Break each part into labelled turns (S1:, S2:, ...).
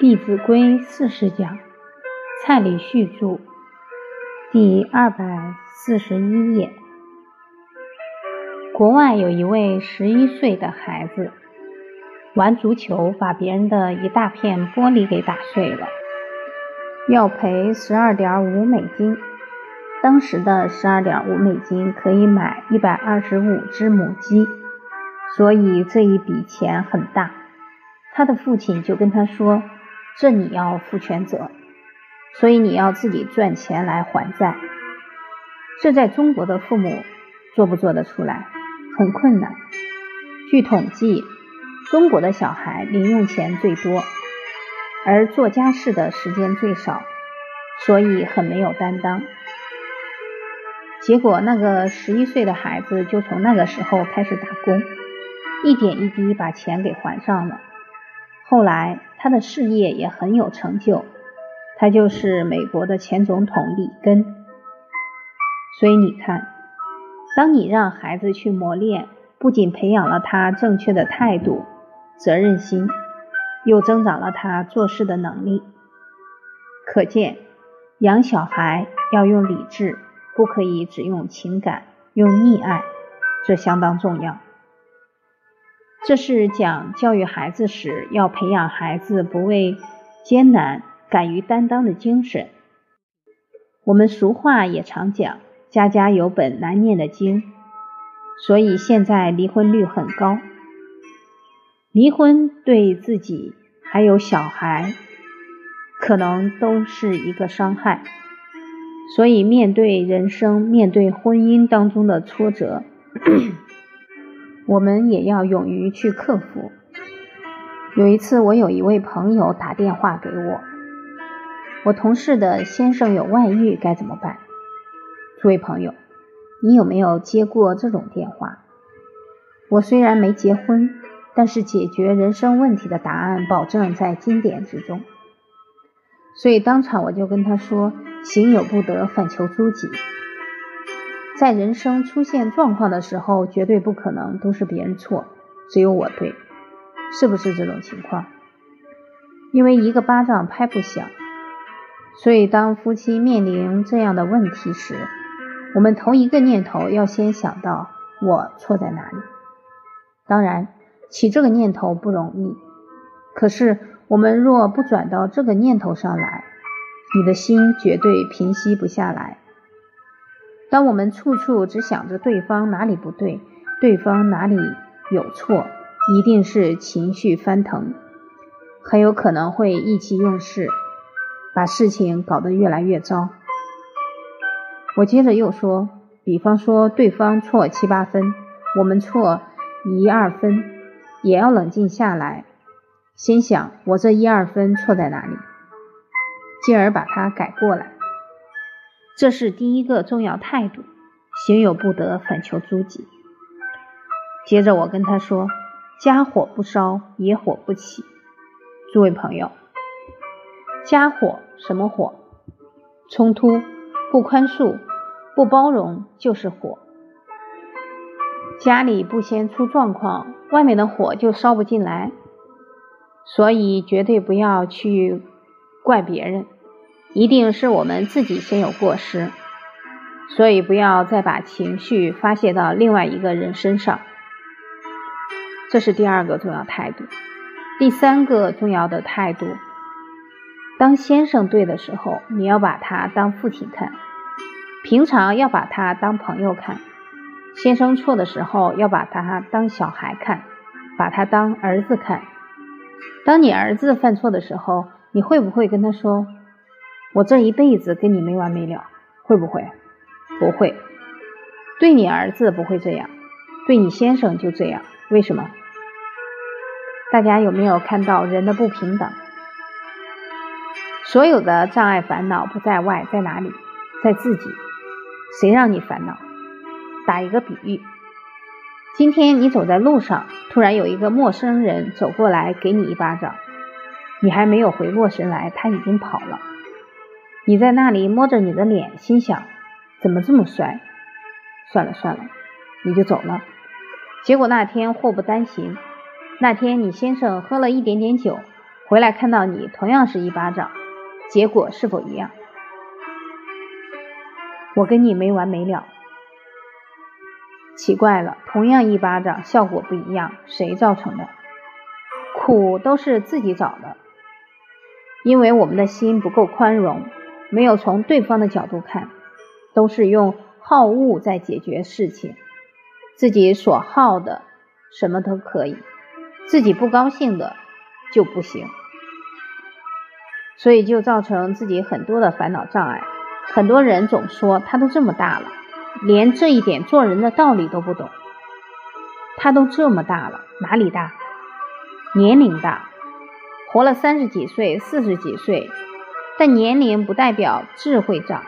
S1: 《弟子规》四十讲，蔡礼旭著，第二百四十一页。国外有一位十一岁的孩子玩足球，把别人的一大片玻璃给打碎了，要赔十二点五美金。当时的十二点五美金可以买一百二十五只母鸡，所以这一笔钱很大。他的父亲就跟他说。这你要负全责，所以你要自己赚钱来还债。这在中国的父母做不做得出来？很困难。据统计，中国的小孩零用钱最多，而做家事的时间最少，所以很没有担当。结果，那个十一岁的孩子就从那个时候开始打工，一点一滴把钱给还上了。后来，他的事业也很有成就，他就是美国的前总统里根。所以你看，当你让孩子去磨练，不仅培养了他正确的态度、责任心，又增长了他做事的能力。可见，养小孩要用理智，不可以只用情感、用溺爱，这相当重要。这是讲教育孩子时要培养孩子不畏艰难、敢于担当的精神。我们俗话也常讲“家家有本难念的经”，所以现在离婚率很高。离婚对自己还有小孩可能都是一个伤害，所以面对人生、面对婚姻当中的挫折。我们也要勇于去克服。有一次，我有一位朋友打电话给我，我同事的先生有外遇，该怎么办？诸位朋友，你有没有接过这种电话？我虽然没结婚，但是解决人生问题的答案保证在经典之中。所以当场我就跟他说：“行有不得，反求诸己。”在人生出现状况的时候，绝对不可能都是别人错，只有我对，是不是这种情况？因为一个巴掌拍不响，所以当夫妻面临这样的问题时，我们同一个念头要先想到我错在哪里。当然，起这个念头不容易，可是我们若不转到这个念头上来，你的心绝对平息不下来。当我们处处只想着对方哪里不对，对方哪里有错，一定是情绪翻腾，很有可能会意气用事，把事情搞得越来越糟。我接着又说，比方说对方错七八分，我们错一二分，也要冷静下来，先想我这一二分错在哪里，进而把它改过来。这是第一个重要态度，行有不得，反求诸己。接着我跟他说：“家火不烧，野火不起。”诸位朋友，家火什么火？冲突、不宽恕、不包容就是火。家里不先出状况，外面的火就烧不进来。所以绝对不要去怪别人。一定是我们自己先有过失，所以不要再把情绪发泄到另外一个人身上。这是第二个重要态度。第三个重要的态度，当先生对的时候，你要把他当父亲看；平常要把他当朋友看。先生错的时候，要把他当小孩看，把他当儿子看。当你儿子犯错的时候，你会不会跟他说？我这一辈子跟你没完没了，会不会？不会。对你儿子不会这样，对你先生就这样。为什么？大家有没有看到人的不平等？所有的障碍烦恼不在外，在哪里？在自己。谁让你烦恼？打一个比喻，今天你走在路上，突然有一个陌生人走过来给你一巴掌，你还没有回过神来，他已经跑了。你在那里摸着你的脸，心想怎么这么帅？算了算了，你就走了。结果那天祸不单行，那天你先生喝了一点点酒，回来看到你同样是一巴掌，结果是否一样？我跟你没完没了。奇怪了，同样一巴掌，效果不一样，谁造成的？苦都是自己找的，因为我们的心不够宽容，没有从对方的角度看，都是用好恶在解决事情，自己所好的什么都可以，自己不高兴的就不行，所以就造成自己很多的烦恼障碍。很多人总说他都这么大了。连这一点做人的道理都不懂，他都这么大了，哪里大？年龄大，活了三十几岁、四十几岁，但年龄不代表智慧长。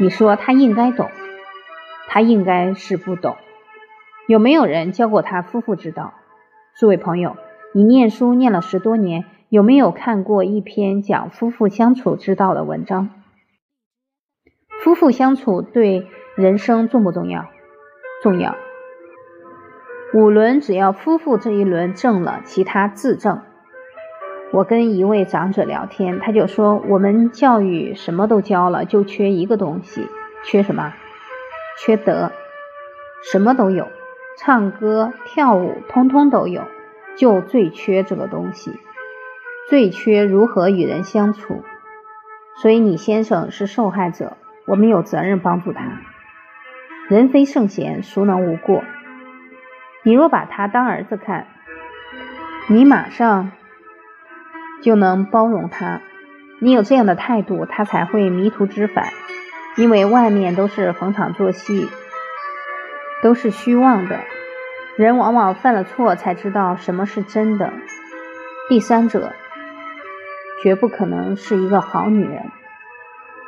S1: 你说他应该懂，他应该是不懂。有没有人教过他夫妇之道？诸位朋友，你念书念了十多年，有没有看过一篇讲夫妇相处之道的文章？夫妇相处对人生重不重要？重要。五轮只要夫妇这一轮正了，其他自正。我跟一位长者聊天，他就说：我们教育什么都教了，就缺一个东西，缺什么？缺德。什么都有，唱歌跳舞通通都有，就最缺这个东西，最缺如何与人相处。所以你先生是受害者。我们有责任帮助他。人非圣贤，孰能无过？你若把他当儿子看，你马上就能包容他。你有这样的态度，他才会迷途知返。因为外面都是逢场作戏，都是虚妄的。人往往犯了错，才知道什么是真的。第三者绝不可能是一个好女人。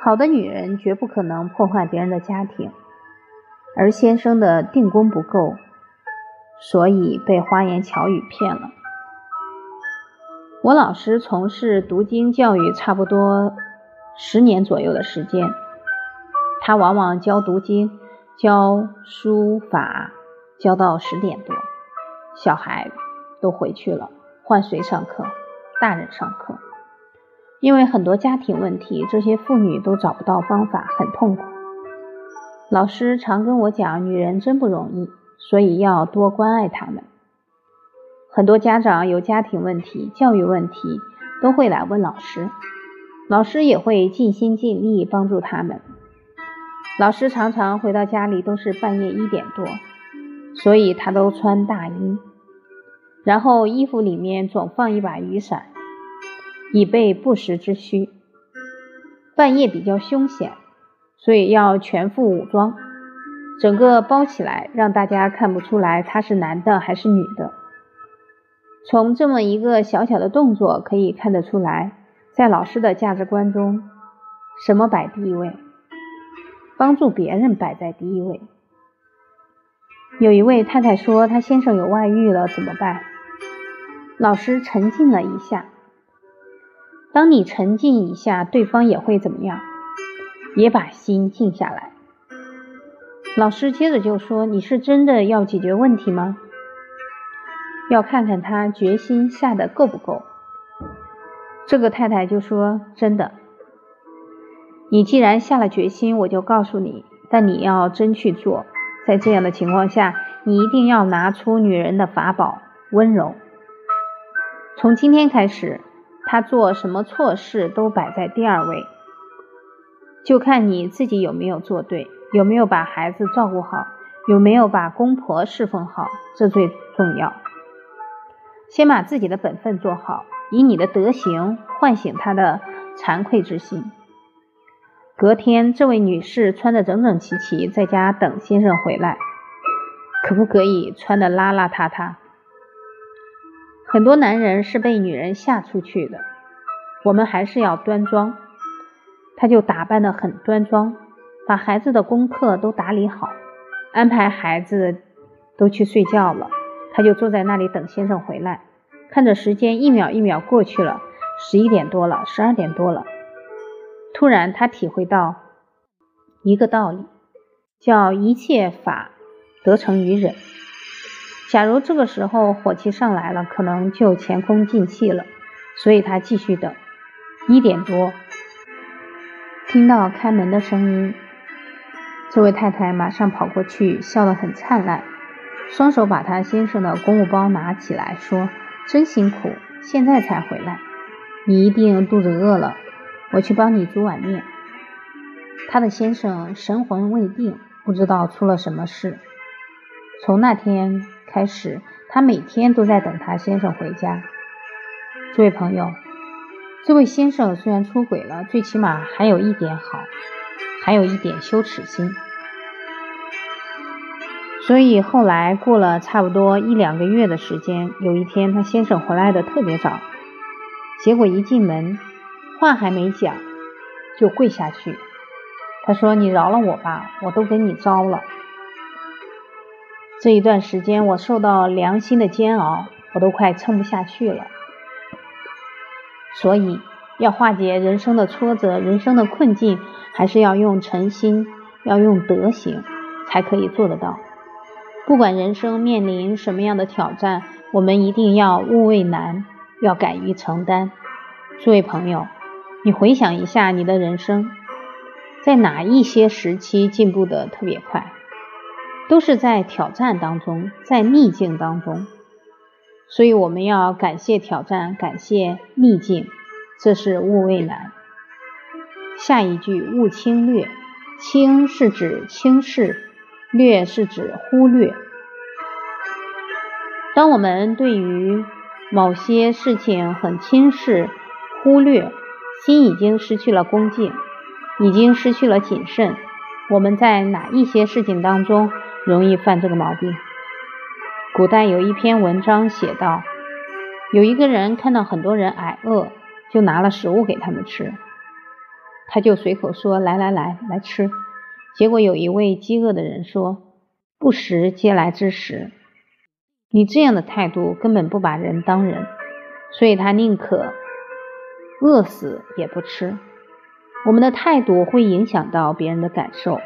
S1: 好的女人绝不可能破坏别人的家庭，而先生的定功不够，所以被花言巧语骗了。我老师从事读经教育差不多十年左右的时间，他往往教读经、教书法，教到十点多，小孩都回去了，换谁上课？大人上课。因为很多家庭问题，这些妇女都找不到方法，很痛苦。老师常跟我讲，女人真不容易，所以要多关爱她们。很多家长有家庭问题、教育问题，都会来问老师，老师也会尽心尽力帮助他们。老师常常回到家里都是半夜一点多，所以他都穿大衣，然后衣服里面总放一把雨伞。以备不时之需。半夜比较凶险，所以要全副武装，整个包起来，让大家看不出来他是男的还是女的。从这么一个小小的动作可以看得出来，在老师的价值观中，什么摆第一位？帮助别人摆在第一位。有一位太太说，她先生有外遇了，怎么办？老师沉静了一下。当你沉静一下，对方也会怎么样？也把心静下来。老师接着就说：“你是真的要解决问题吗？要看看他决心下的够不够。”这个太太就说：“真的。你既然下了决心，我就告诉你，但你要真去做。在这样的情况下，你一定要拿出女人的法宝——温柔。从今天开始。”他做什么错事都摆在第二位，就看你自己有没有做对，有没有把孩子照顾好，有没有把公婆侍奉好，这最重要。先把自己的本分做好，以你的德行唤醒他的惭愧之心。隔天，这位女士穿得整整齐齐，在家等先生回来，可不可以穿得邋邋遢遢？很多男人是被女人吓出去的，我们还是要端庄。他就打扮的很端庄，把孩子的功课都打理好，安排孩子都去睡觉了，他就坐在那里等先生回来，看着时间一秒一秒过去了，十一点多了，十二点多了。突然，他体会到一个道理，叫一切法得成于忍。假如这个时候火气上来了，可能就前功尽弃了。所以他继续等。一点多，听到开门的声音，这位太太马上跑过去，笑得很灿烂，双手把她先生的公务包拿起来，说：“真辛苦，现在才回来，你一定肚子饿了，我去帮你煮碗面。”他的先生神魂未定，不知道出了什么事。从那天开始，他每天都在等他先生回家。这位朋友，这位先生虽然出轨了，最起码还有一点好，还有一点羞耻心。所以后来过了差不多一两个月的时间，有一天他先生回来的特别早，结果一进门，话还没讲，就跪下去。他说：“你饶了我吧，我都给你招了。这一段时间我受到良心的煎熬，我都快撑不下去了。”所以，要化解人生的挫折、人生的困境，还是要用诚心，要用德行，才可以做得到。不管人生面临什么样的挑战，我们一定要勿畏难，要敢于承担。诸位朋友，你回想一下你的人生，在哪一些时期进步的特别快？都是在挑战当中，在逆境当中。所以我们要感谢挑战，感谢逆境，这是勿畏难。下一句勿轻略，轻是指轻视，略是指忽略。当我们对于某些事情很轻视、忽略，心已经失去了恭敬，已经失去了谨慎。我们在哪一些事情当中容易犯这个毛病？古代有一篇文章写道，有一个人看到很多人挨饿，就拿了食物给他们吃，他就随口说：“来来来，来吃。”结果有一位饥饿的人说：“不食嗟来之食。”你这样的态度根本不把人当人，所以他宁可饿死也不吃。我们的态度会影响到别人的感受，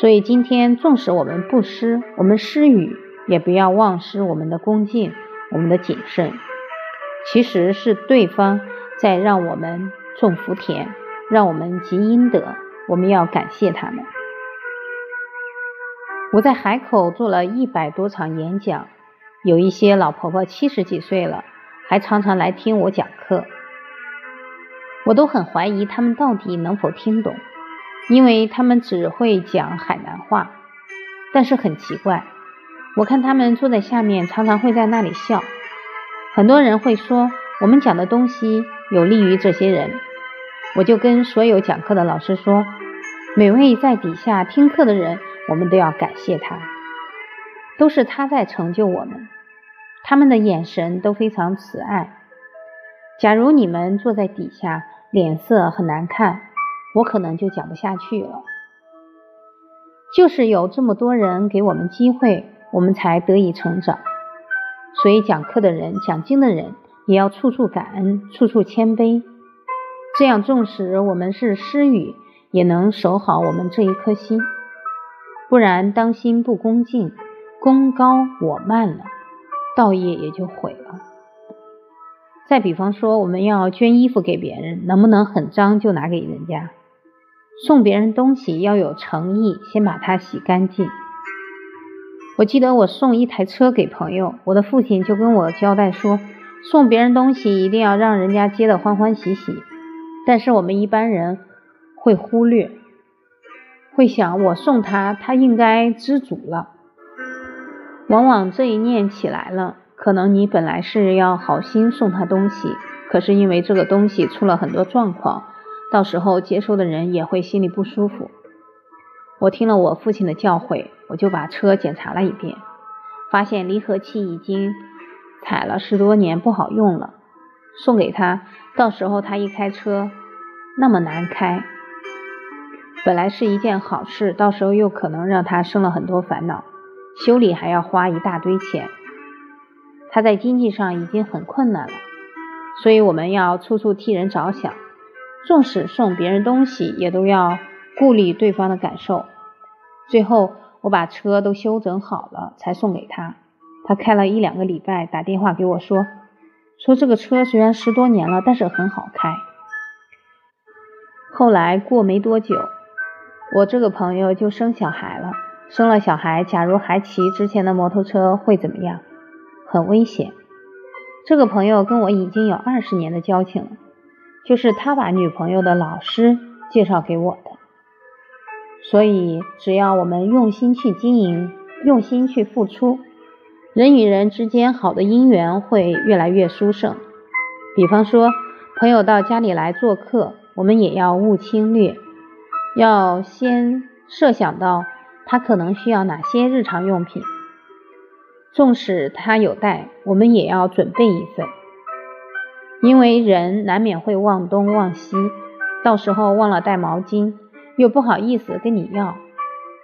S1: 所以今天纵使我们不施，我们施予。也不要忘失我们的恭敬，我们的谨慎，其实是对方在让我们种福田，让我们积阴德，我们要感谢他们。我在海口做了一百多场演讲，有一些老婆婆七十几岁了，还常常来听我讲课，我都很怀疑他们到底能否听懂，因为他们只会讲海南话，但是很奇怪。我看他们坐在下面，常常会在那里笑。很多人会说我们讲的东西有利于这些人，我就跟所有讲课的老师说，每位在底下听课的人，我们都要感谢他，都是他在成就我们。他们的眼神都非常慈爱。假如你们坐在底下，脸色很难看，我可能就讲不下去了。就是有这么多人给我们机会。我们才得以成长，所以讲课的人、讲经的人也要处处感恩、处处谦卑，这样纵使我们是失语，也能守好我们这一颗心。不然，当心不恭敬，功高我慢了，道业也就毁了。再比方说，我们要捐衣服给别人，能不能很脏就拿给人家？送别人东西要有诚意，先把它洗干净。我记得我送一台车给朋友，我的父亲就跟我交代说，送别人东西一定要让人家接得欢欢喜喜。但是我们一般人会忽略，会想我送他，他应该知足了。往往这一念起来了，可能你本来是要好心送他东西，可是因为这个东西出了很多状况，到时候接收的人也会心里不舒服。我听了我父亲的教诲。我就把车检查了一遍，发现离合器已经踩了十多年，不好用了。送给他，到时候他一开车那么难开，本来是一件好事，到时候又可能让他生了很多烦恼，修理还要花一大堆钱。他在经济上已经很困难了，所以我们要处处替人着想，纵使送别人东西，也都要顾虑对方的感受。最后。我把车都修整好了，才送给他。他开了一两个礼拜，打电话给我说，说这个车虽然十多年了，但是很好开。后来过没多久，我这个朋友就生小孩了。生了小孩，假如还骑之前的摩托车会怎么样？很危险。这个朋友跟我已经有二十年的交情了，就是他把女朋友的老师介绍给我的。所以，只要我们用心去经营，用心去付出，人与人之间好的姻缘会越来越殊胜。比方说，朋友到家里来做客，我们也要勿轻略，要先设想到。他可能需要哪些日常用品？纵使他有带，我们也要准备一份，因为人难免会忘东忘西，到时候忘了带毛巾，又不好意思跟你要，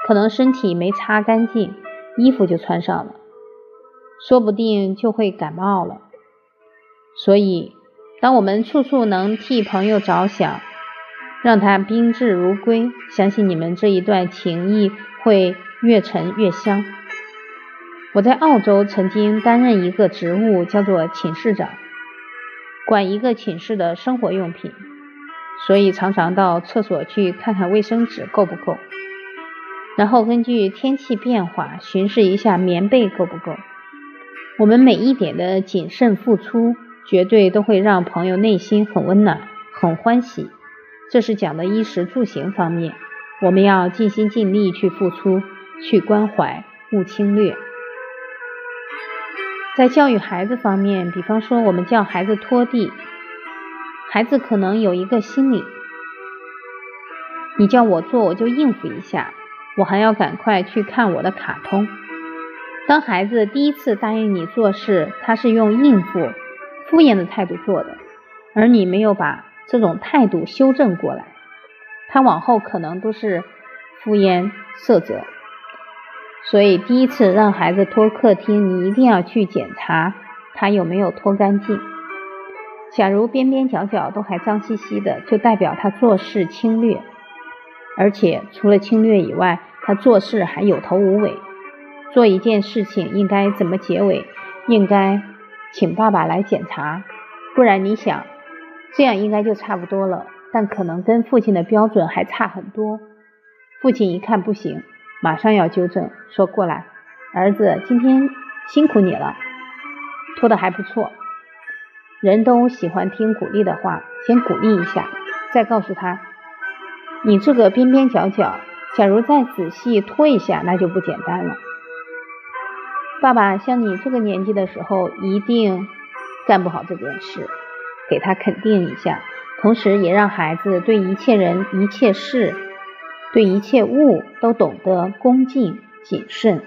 S1: 可能身体没擦干净，衣服就穿上了，说不定就会感冒了。所以，当我们处处能替朋友着想，让他宾至如归，相信你们这一段情谊。会越陈越香。我在澳洲曾经担任一个职务，叫做寝室长，管一个寝室的生活用品，所以常常到厕所去看看卫生纸够不够，然后根据天气变化巡视一下棉被够不够。我们每一点的谨慎付出，绝对都会让朋友内心很温暖、很欢喜。这是讲的衣食住行方面。我们要尽心尽力去付出，去关怀，勿轻略。在教育孩子方面，比方说我们叫孩子拖地，孩子可能有一个心理：你叫我做，我就应付一下，我还要赶快去看我的卡通。当孩子第一次答应你做事，他是用应付、敷衍的态度做的，而你没有把这种态度修正过来。他往后可能都是敷衍塞责，所以第一次让孩子拖客厅，你一定要去检查他有没有拖干净。假如边边角角都还脏兮兮的，就代表他做事轻略，而且除了轻略以外，他做事还有头无尾。做一件事情应该怎么结尾，应该请爸爸来检查，不然你想，这样应该就差不多了。但可能跟父亲的标准还差很多。父亲一看不行，马上要纠正，说过来，儿子今天辛苦你了，拖的还不错。人都喜欢听鼓励的话，先鼓励一下，再告诉他，你这个边边角角，假如再仔细拖一下，那就不简单了。爸爸像你这个年纪的时候，一定干不好这件事，给他肯定一下。同时，也让孩子对一切人、一切事、对一切物都懂得恭敬谨慎。